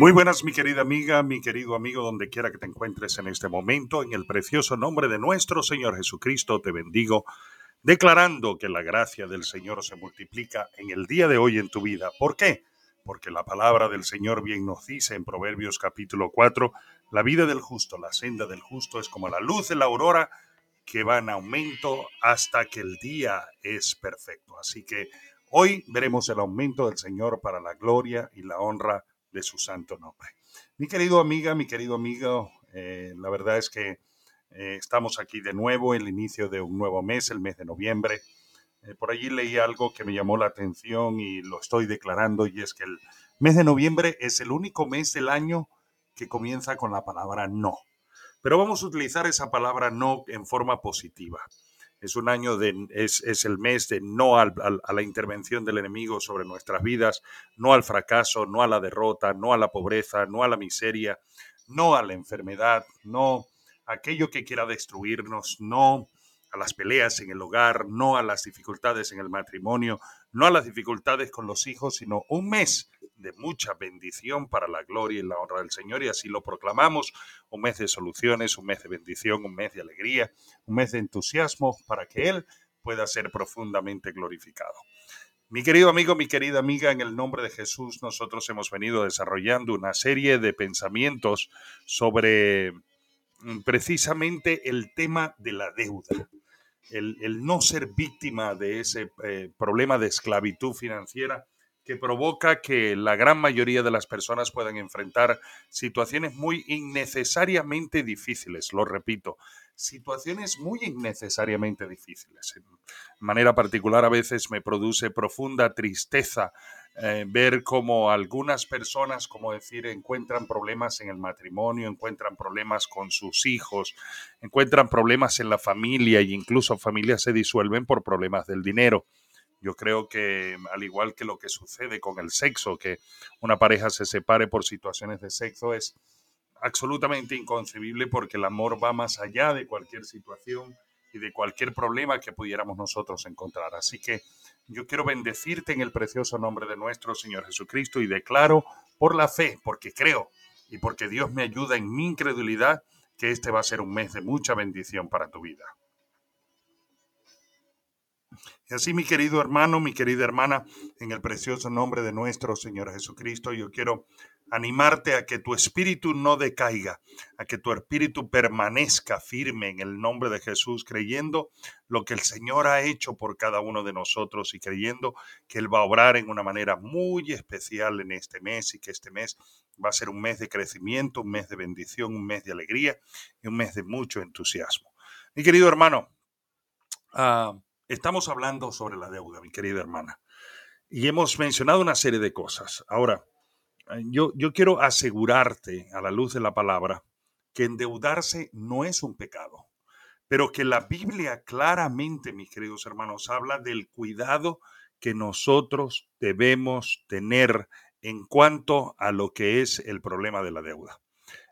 Muy buenas, mi querida amiga, mi querido amigo, donde quiera que te encuentres en este momento, en el precioso nombre de nuestro Señor Jesucristo, te bendigo, declarando que la gracia del Señor se multiplica en el día de hoy en tu vida. ¿Por qué? Porque la palabra del Señor bien nos dice en Proverbios capítulo 4, la vida del justo, la senda del justo es como la luz de la aurora que va en aumento hasta que el día es perfecto. Así que hoy veremos el aumento del Señor para la gloria y la honra de su santo nombre. Mi querido amiga, mi querido amigo, eh, la verdad es que eh, estamos aquí de nuevo, el inicio de un nuevo mes, el mes de noviembre. Eh, por allí leí algo que me llamó la atención y lo estoy declarando y es que el mes de noviembre es el único mes del año que comienza con la palabra no. Pero vamos a utilizar esa palabra no en forma positiva es un año de, es, es el mes de no a la intervención del enemigo sobre nuestras vidas, no al fracaso, no a la derrota, no a la pobreza, no a la miseria, no a la enfermedad, no a aquello que quiera destruirnos, no a las peleas en el hogar, no a las dificultades en el matrimonio, no a las dificultades con los hijos, sino un mes de mucha bendición para la gloria y la honra del Señor y así lo proclamamos, un mes de soluciones, un mes de bendición, un mes de alegría, un mes de entusiasmo para que Él pueda ser profundamente glorificado. Mi querido amigo, mi querida amiga, en el nombre de Jesús nosotros hemos venido desarrollando una serie de pensamientos sobre mm, precisamente el tema de la deuda el, no ser víctima de ese eh, problema de esclavitud financiera que provoca que la gran mayoría de las personas puedan enfrentar situaciones muy innecesariamente difíciles, lo repito, situaciones muy innecesariamente difíciles. De manera particular a veces me produce profunda tristeza eh, ver cómo algunas personas, como decir, encuentran problemas en el matrimonio, encuentran problemas con sus hijos, encuentran problemas en la familia e incluso familias se disuelven por problemas del dinero. Yo creo que al igual que lo que sucede con el sexo, que una pareja se separe por situaciones de sexo es absolutamente inconcebible porque el amor va más allá de cualquier situación y de cualquier problema que pudiéramos nosotros encontrar. Así que yo quiero bendecirte en el precioso nombre de nuestro Señor Jesucristo y declaro por la fe, porque creo y porque Dios me ayuda en mi incredulidad, que este va a ser un mes de mucha bendición para tu vida. Y así, mi querido hermano, mi querida hermana, en el precioso nombre de nuestro Señor Jesucristo, yo quiero animarte a que tu espíritu no decaiga, a que tu espíritu permanezca firme en el nombre de Jesús, creyendo lo que el Señor ha hecho por cada uno de nosotros y creyendo que Él va a obrar en una manera muy especial en este mes y que este mes va a ser un mes de crecimiento, un mes de bendición, un mes de alegría y un mes de mucho entusiasmo. Mi querido hermano, ah, estamos hablando sobre la deuda, mi querida hermana, y hemos mencionado una serie de cosas. Ahora, yo, yo quiero asegurarte a la luz de la palabra que endeudarse no es un pecado, pero que la Biblia claramente, mis queridos hermanos, habla del cuidado que nosotros debemos tener en cuanto a lo que es el problema de la deuda.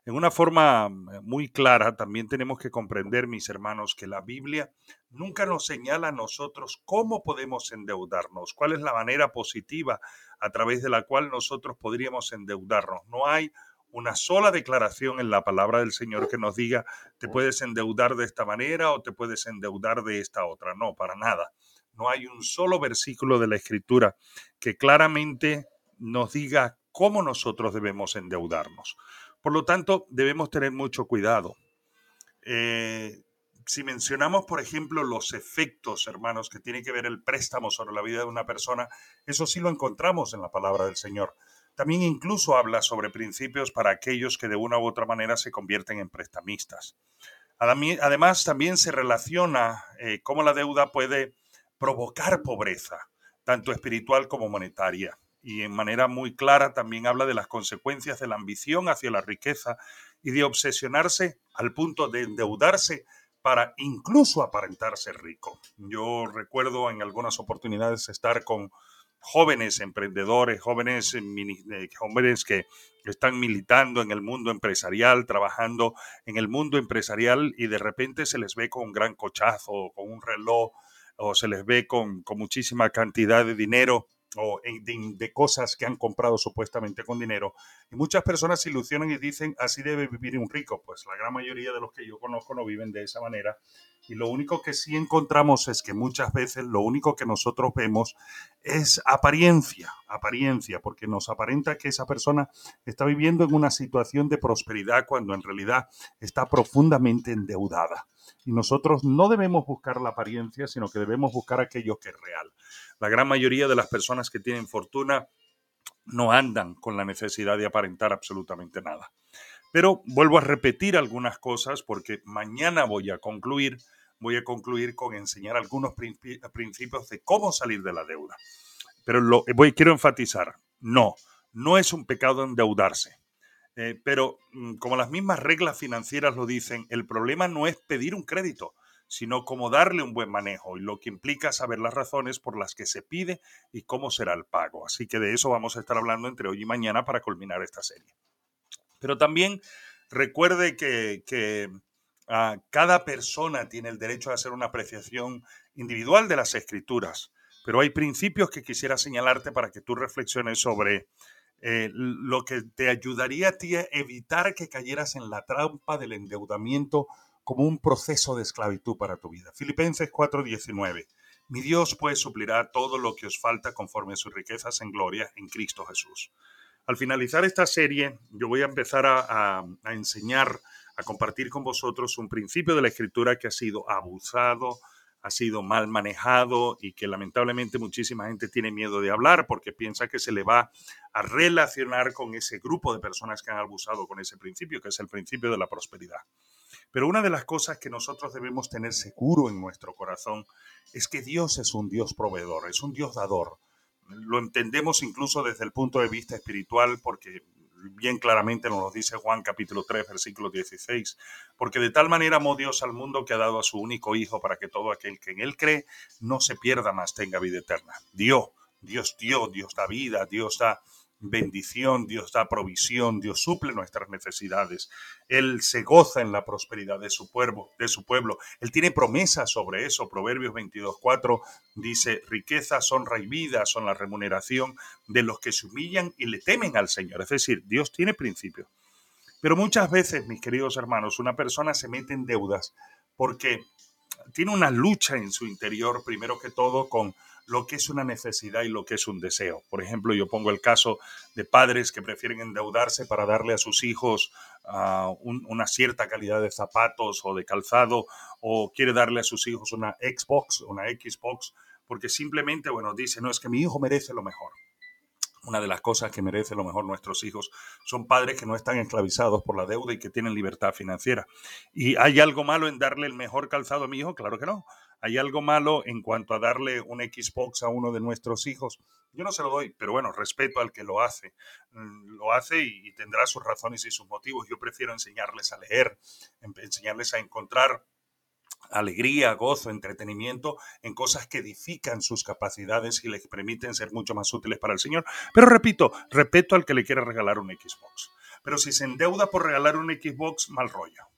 En una forma mm, muy clara, también tenemos que comprender, mis hermanos, que la Biblia nunca nos señala a nosotros cómo podemos endeudarnos, cuál es la manera positiva a través de la cual nosotros podríamos endeudarnos. No hay una sola declaración en la palabra del Señor que nos diga te puedes endeudar de esta manera o te puedes endeudar de esta otra. No, para nada. No hay un solo versículo de la Escritura que claramente nos diga cómo nosotros debemos endeudarnos. Por lo tanto, debemos tener mucho cuidado. Eh, si mencionamos, por ejemplo, los efectos, hermanos, que tiene que ver el préstamo sobre la vida de una persona, eso sí lo encontramos en la palabra del Señor. También incluso habla sobre principios para aquellos que de una u otra manera se convierten en prestamistas. Además, también se relaciona eh, cómo la deuda puede provocar pobreza, tanto espiritual como monetaria y en manera muy clara también habla de las consecuencias de la ambición hacia la riqueza y de obsesionarse al punto de endeudarse para incluso aparentarse rico. Yo recuerdo en algunas oportunidades estar con jóvenes emprendedores, jóvenes, eh, jóvenes que están militando en el mundo empresarial, trabajando en el mundo empresarial y de repente se les ve con un gran cochazo, con un reloj, o se les ve con muchísima cantidad de dinero o de, cosas que han comprado supuestamente con dinero. Y muchas personas se ilusionan y dicen, así debe vivir un rico. Pues la gran mayoría de los que yo conozco no viven de esa manera. Y lo único que sí encontramos es que muchas veces lo único que nosotros vemos es apariencia, apariencia, porque nos aparenta que esa persona está viviendo en una situación de prosperidad cuando en realidad está profundamente endeudada. Y nosotros no debemos buscar la apariencia, sino que debemos buscar aquello que es real. La gran mayoría de las personas que tienen fortuna no andan con la necesidad de aparentar absolutamente nada. Pero vuelvo a repetir algunas cosas porque mañana voy a concluir, voy a concluir con enseñar algunos principios de cómo salir de la deuda. Pero lo quiero enfatizar, no, no es un pecado endeudarse. Eh, pero mm, como las mismas reglas financieras lo dicen, el problema no es pedir un crédito, sino cómo darle un buen manejo y lo que implica saber las razones por las que se pide y cómo será el pago. Así que de eso vamos a estar hablando entre hoy y mañana para culminar esta serie. Pero también recuerde que, ah, cada persona tiene el derecho a hacer una apreciación individual de las escrituras, pero hay principios que quisiera señalarte para que tú reflexiones sobre eh, lo que te ayudaría a ti a evitar que cayeras en la trampa del endeudamiento como un proceso de esclavitud para tu vida. Filipenses 4:19. Mi Dios pues suplirá todo lo que os falta conforme a sus riquezas en gloria en Cristo Jesús. Al finalizar esta serie, yo voy a empezar a, a enseñar, a compartir con vosotros un principio de la escritura que ha sido abusado, ha sido mal manejado y que lamentablemente muchísima gente tiene miedo de hablar porque piensa que se le va a relacionar con ese grupo de personas que han abusado con ese principio, que es el principio de la prosperidad. Pero una de las cosas que nosotros debemos tener seguro en nuestro corazón es que Dios es un Dios proveedor, es un Dios dador. Lo entendemos incluso desde el punto de vista espiritual porque bien claramente nos lo dice Juan capítulo 3 versículo 16, porque de tal manera amó Dios al mundo que ha dado a su único Hijo para que todo aquel que en Él cree no se pierda más, tenga vida eterna. Dios, Dios dio, Dios da vida, Dios da bendición, Dios da provisión, Dios suple nuestras necesidades. Él se goza en la prosperidad de su pueblo, de su pueblo. Él tiene promesas sobre eso. Proverbios 22:4 dice, riquezas, honra y vida son la remuneración de los que se humillan y le temen al Señor. Es decir, Dios tiene principios. Pero muchas veces, mis queridos hermanos, una persona se mete en deudas porque tiene una lucha en su interior, primero que todo, con lo que es una necesidad y lo que es un deseo. Por ejemplo, yo pongo el caso de padres que prefieren endeudarse para darle a sus hijos ah, una cierta calidad de zapatos o de calzado o quiere darle a sus hijos una Xbox, una Xbox, porque simplemente, bueno, dice, no, es que mi hijo merece lo mejor. Una de las cosas que merece lo mejor nuestros hijos son padres que no están esclavizados por la deuda y que tienen libertad financiera. ¿Y hay algo malo en darle el mejor calzado a mi hijo? Claro que no. ¿Hay algo malo en cuanto a darle un Xbox a uno de nuestros hijos? Yo no se lo doy, pero bueno, respeto al que lo hace. Mm, lo hace y, tendrá sus razones y sus motivos. Yo prefiero enseñarles a leer, enseñarles a encontrar alegría, gozo, entretenimiento en cosas que edifican sus capacidades y les permiten ser mucho más útiles para el Señor. Pero repito, respeto al que le quiera regalar un Xbox. Pero si se endeuda por regalar un Xbox, mal rollo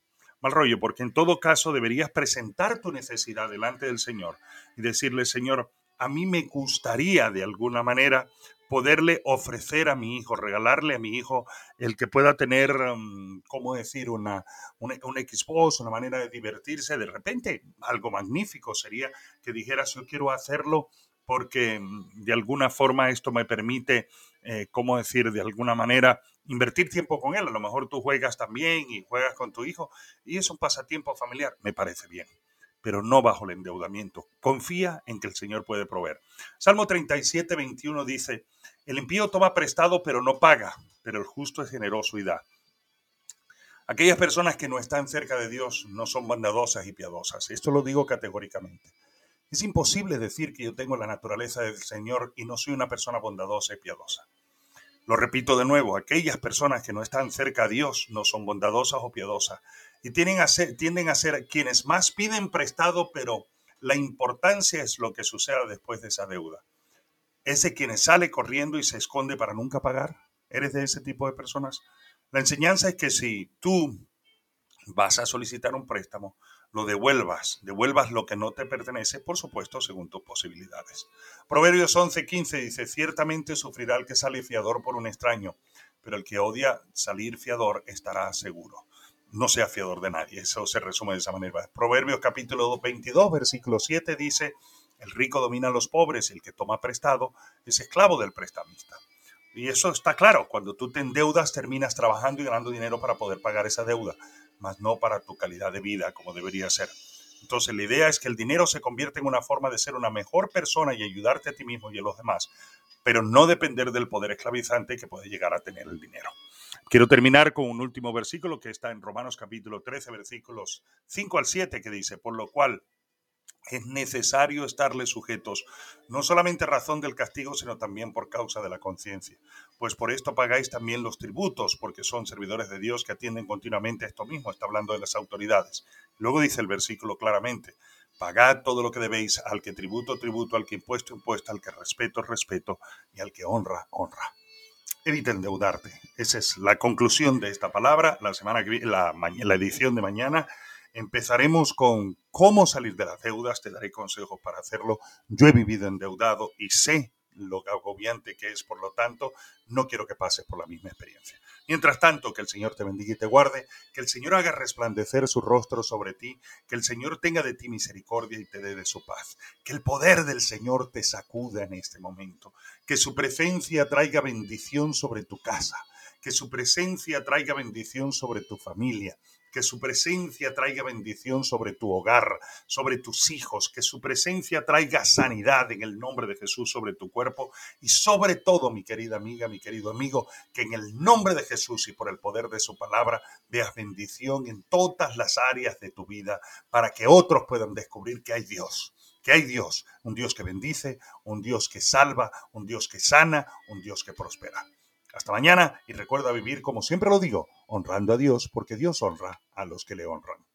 mal rollo, porque en todo caso deberías presentar tu necesidad delante del Señor y decirle, Señor, a mí me gustaría de alguna manera poderle ofrecer a mi hijo, regalarle a mi hijo el que pueda tener, mm, ¿cómo decir?, una, un, un Xbox, una manera de divertirse. De repente, algo magnífico sería que dijeras, yo quiero hacerlo porque mm, de alguna forma esto me permite, eh, ¿cómo decir?, de alguna manera invertir tiempo con él. A lo mejor tú juegas también y juegas con tu hijo y es un pasatiempo familiar. Me parece bien, pero no bajo el endeudamiento. Confía en que el Señor puede proveer. Salmo 37, 21 dice, el impío toma prestado pero no paga, pero el justo es generoso y da. Aquellas personas que no están cerca de Dios no son bondadosas y piadosas. Esto lo digo categóricamente. Es imposible decir que yo tengo la naturaleza del Señor y no soy una persona bondadosa y piadosa. Lo repito de nuevo, aquellas personas que no están cerca a Dios no son bondadosas o piadosas y tienden a ser, tienden a ser quienes más piden prestado, pero la importancia es lo que suceda después de esa deuda. ese quien sale corriendo y se esconde para nunca pagar. ¿Eres de ese tipo de personas? La enseñanza es que si tú vas a solicitar un préstamo, lo devuelvas, devuelvas lo que no te pertenece, por supuesto, según tus posibilidades. Proverbios 11:15 dice, ciertamente sufrirá el que sale fiador por un extraño, pero el que odia salir fiador estará seguro. No sea fiador de nadie, eso se resume de esa manera. Proverbios capítulo 22, versículo 7 dice, el rico domina a los pobres y el que toma prestado es esclavo del prestamista. Y eso está claro, cuando tú te endeudas terminas trabajando y ganando dinero para poder pagar esa deuda más no para tu calidad de vida como debería ser. Entonces la idea es que el dinero se convierta en una forma de ser una mejor persona y ayudarte a ti mismo y a los demás, pero no depender del poder esclavizante que puede llegar a tener el dinero. Quiero terminar con un último versículo que está en Romanos capítulo 13, versículos 5 al 7, que dice, por lo cual es necesario estarle sujetos, no solamente razón del castigo, sino también por causa de la conciencia. Pues por esto pagáis también los tributos, porque son servidores de Dios que atienden continuamente a esto mismo, está hablando de las autoridades. Luego dice el versículo claramente, pagad todo lo que debéis, al que tributo, tributo, al que impuesto, impuesto, al que respeto, respeto, y al que honra, honra. Evita endeudarte. Esa es la conclusión de esta palabra. La semana que la edición de mañana Empezaremos con cómo salir de las deudas, te daré consejos para hacerlo. Yo he vivido endeudado y sé lo agobiante que es, por lo tanto, no quiero que pases por la misma experiencia. Mientras tanto, que el Señor te bendiga y te guarde, que el Señor haga resplandecer su rostro sobre ti, que el Señor tenga de ti misericordia y te dé de su paz, que el poder del Señor te sacuda en este momento, que su presencia traiga bendición sobre tu casa, que su presencia traiga bendición sobre tu familia, que su presencia traiga bendición sobre tu hogar, sobre tus hijos, que su presencia traiga sanidad en el nombre de Jesús sobre tu cuerpo y sobre todo, mi querida amiga, mi querido amigo, que en el nombre de Jesús y por el poder de su palabra veas bendición en todas las áreas de tu vida para que otros puedan descubrir que hay Dios que hay Dios, un Dios que bendice, un Dios que salva, un Dios que sana, un Dios que prospera. Hasta mañana y recuerda vivir como siempre lo digo, honrando a Dios porque Dios honra a los que le honran.